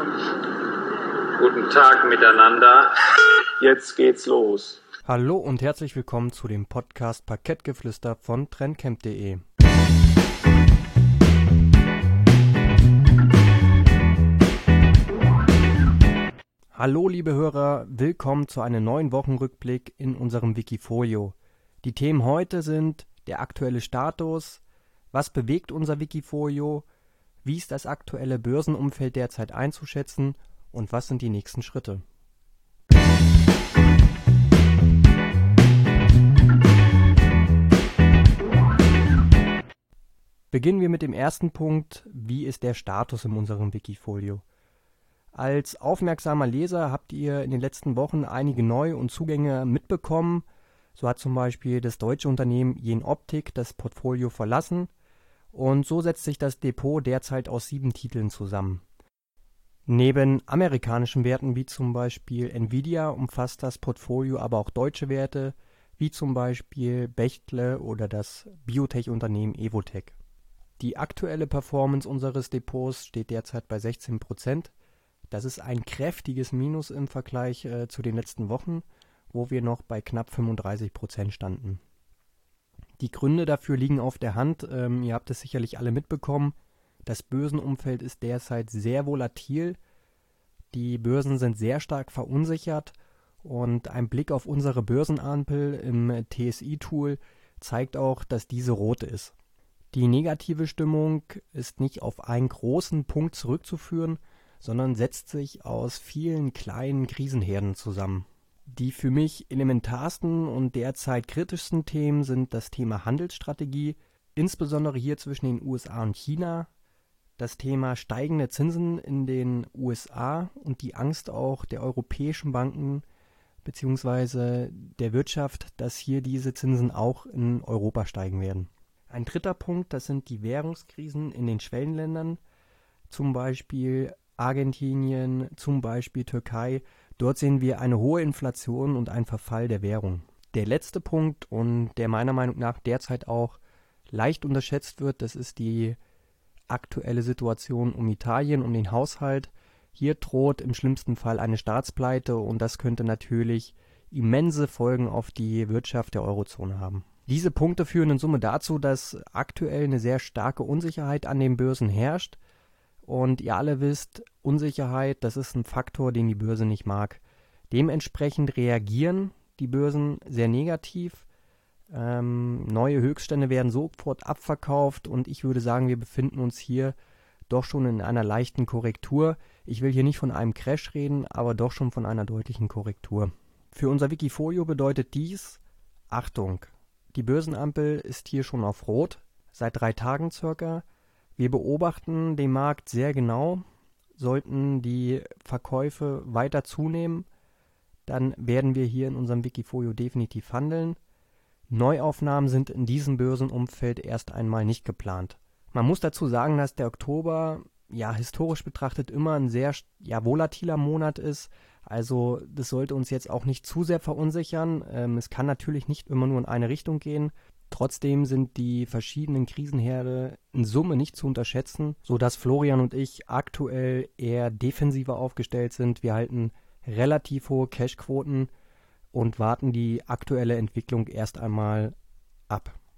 Guten Tag miteinander. Jetzt geht's los. Hallo und herzlich willkommen zu dem Podcast Parkettgeflüster von Trendcamp.de. Hallo liebe Hörer, willkommen zu einem neuen Wochenrückblick in unserem Wikifolio. Die Themen heute sind der aktuelle Status, was bewegt unser Wikifolio, wie ist das aktuelle Börsenumfeld derzeit einzuschätzen und was sind die nächsten Schritte? Beginnen wir mit dem ersten Punkt, wie ist der Status in unserem Wikifolio? Als aufmerksamer Leser habt ihr in den letzten Wochen einige Neu- und Zugänge mitbekommen. So hat zum Beispiel das deutsche Unternehmen Jen Optik das Portfolio verlassen und so setzt sich das Depot derzeit aus sieben Titeln zusammen. Neben amerikanischen Werten wie zum Beispiel Nvidia umfasst das Portfolio aber auch deutsche Werte wie zum Beispiel Bechtle oder das Biotech-Unternehmen Evotech. Die aktuelle Performance unseres Depots steht derzeit bei 16 Prozent. Das ist ein kräftiges Minus im Vergleich äh, zu den letzten Wochen, wo wir noch bei knapp 35 Prozent standen. Die Gründe dafür liegen auf der Hand. Ähm, ihr habt es sicherlich alle mitbekommen. Das Börsenumfeld ist derzeit sehr volatil. Die Börsen sind sehr stark verunsichert und ein Blick auf unsere Börsenampel im TSI-Tool zeigt auch, dass diese rot ist. Die negative Stimmung ist nicht auf einen großen Punkt zurückzuführen, sondern setzt sich aus vielen kleinen Krisenherden zusammen. Die für mich elementarsten und derzeit kritischsten Themen sind das Thema Handelsstrategie, insbesondere hier zwischen den USA und China, das Thema steigende Zinsen in den USA und die Angst auch der europäischen Banken bzw. der Wirtschaft, dass hier diese Zinsen auch in Europa steigen werden. Ein dritter Punkt, das sind die Währungskrisen in den Schwellenländern, zum Beispiel Argentinien, zum Beispiel Türkei Dort sehen wir eine hohe Inflation und einen Verfall der Währung. Der letzte Punkt und der meiner Meinung nach derzeit auch leicht unterschätzt wird, das ist die aktuelle Situation um Italien, um den Haushalt. Hier droht im schlimmsten Fall eine Staatspleite und das könnte natürlich immense Folgen auf die Wirtschaft der Eurozone haben. Diese Punkte führen in Summe dazu, dass aktuell eine sehr starke Unsicherheit an den Börsen herrscht. Und ihr alle wisst, Unsicherheit, das ist ein Faktor, den die Börse nicht mag. Dementsprechend reagieren die Börsen sehr negativ. Ähm, neue Höchststände werden sofort abverkauft und ich würde sagen, wir befinden uns hier doch schon in einer leichten Korrektur. Ich will hier nicht von einem Crash reden, aber doch schon von einer deutlichen Korrektur. Für unser Wikifolio bedeutet dies Achtung. Die Börsenampel ist hier schon auf Rot, seit drei Tagen circa. Wir beobachten den Markt sehr genau. Sollten die Verkäufe weiter zunehmen, dann werden wir hier in unserem Wikifolio definitiv handeln. Neuaufnahmen sind in diesem Börsenumfeld erst einmal nicht geplant. Man muss dazu sagen, dass der Oktober ja historisch betrachtet immer ein sehr ja, volatiler Monat ist. Also das sollte uns jetzt auch nicht zu sehr verunsichern. Ähm, es kann natürlich nicht immer nur in eine Richtung gehen. Trotzdem sind die verschiedenen Krisenherde in Summe nicht zu unterschätzen, sodass Florian und ich aktuell eher defensiver aufgestellt sind. Wir halten relativ hohe Cashquoten und warten die aktuelle Entwicklung erst einmal ab.